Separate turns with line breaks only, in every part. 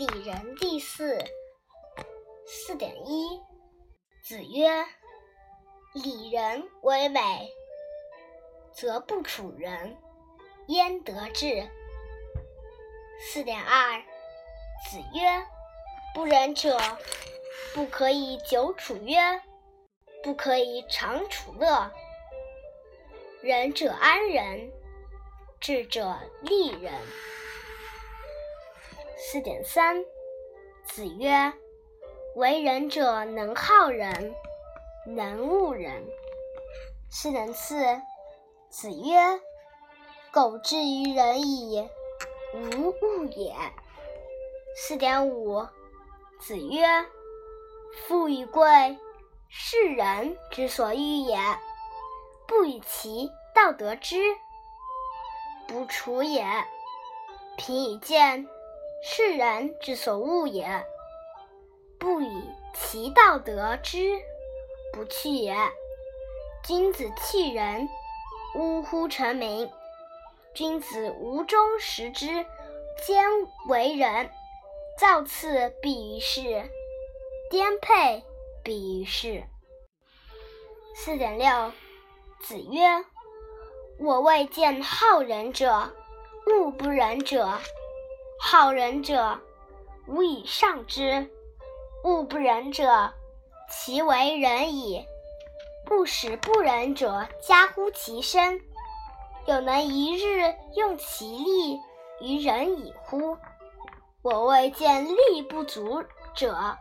礼仁第四。四点一，子曰：“礼仁为美，则不处人，焉得志？”四点二，子曰：“不仁者，不可以久处约，不可以长处乐。仁者安仁，智者利人。”四点三，子曰：“为人者，能好人，能恶人。”四点四，子曰：“苟至于仁矣，无恶也。”四点五，子曰：“富与贵，是人之所欲也，不与其道得之，不处也。贫与贱。”是人之所恶也，不以其道得之，不去也。君子弃人，呜呼！成名。君子无忠食之，兼为人。造次必于世，颠沛必于世。四点六，子曰：“我未见好仁者，恶不仁者。”好仁者，无以上之；恶不仁者，其为仁矣。不使不仁者加乎其身，有能一日用其力于仁矣乎？我未见力不足者，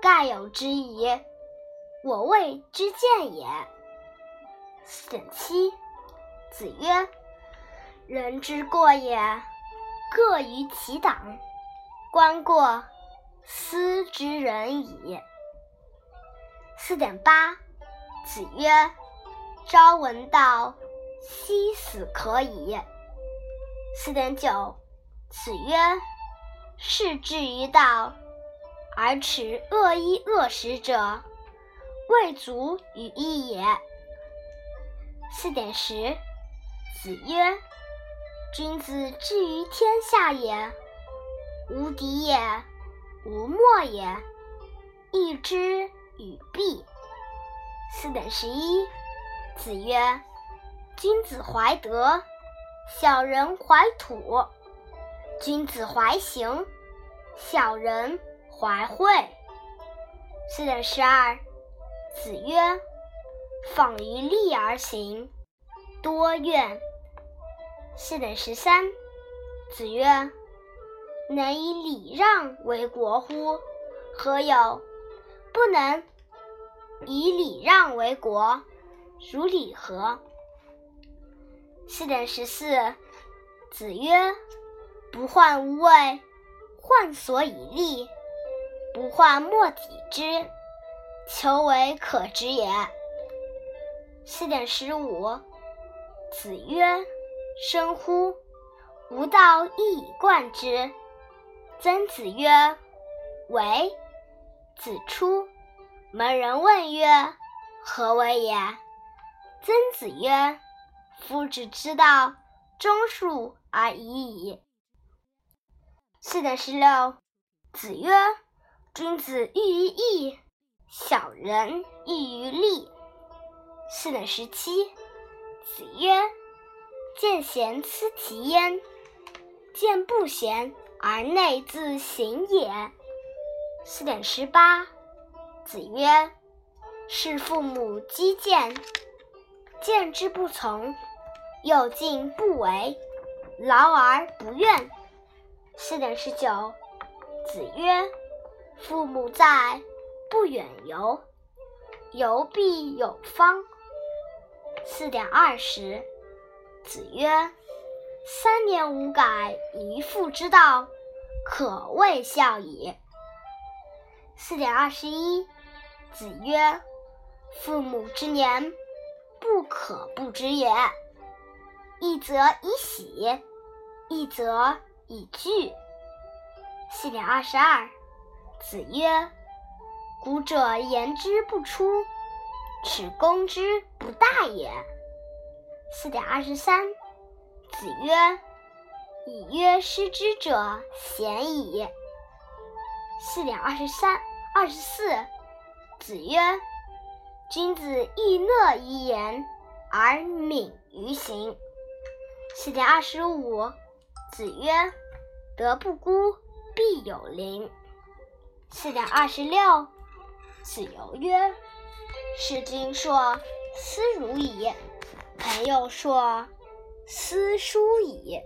盖有之矣。我未之见也。四点七，子曰：“人之过也。”各于其党，观过，斯之人矣。四点八，子曰：“朝闻道，夕死可矣。”四点九，子曰：“士之于道，而耻恶衣恶食者，未足与义也。”四点十，子曰。君子之于天下也，无敌也，无莫也，义之与弊。四点十一，子曰：“君子怀德，小人怀土；君子怀行，小人怀惠。”四点十二，子曰：“访于利而行，多怨。”四点十三，子曰：“能以礼让为国乎？何有不能以礼让为国？如礼何？”四点十四，子曰：“不患无位，患所以立；不患莫己之，求为可知也。”四点十五，子曰。生乎！吾道一以贯之。曾子曰：“为。”子出门，人问曰：“何为也？”曾子曰：“夫子之道，忠恕而已矣。”四点十六，子曰：“君子喻于义，小人喻于利。”四点十七，子曰。见贤思齐焉，见不贤而内自省也。四点十八，子曰：“事父母积谏，谏之不从，又敬不为，劳而不怨。”四点十九，子曰：“父母在，不远游，游必有方。”四点二十。子曰：“三年无改于父之道，可谓孝矣。”四点二十一，子曰：“父母之年，不可不知也。一则以喜，一则以惧。”四点二十二，子曰：“古者言之不出，此攻之不大也。”四点二十三，子曰：“以曰失之者鲜矣。”四点二十三、二十四，子曰：“君子欲乐于言而敏于行。”四点二十五，子曰：“德不孤，必有邻。”四点二十六，子游曰：“视君硕，思如矣；朋友说，思书矣。”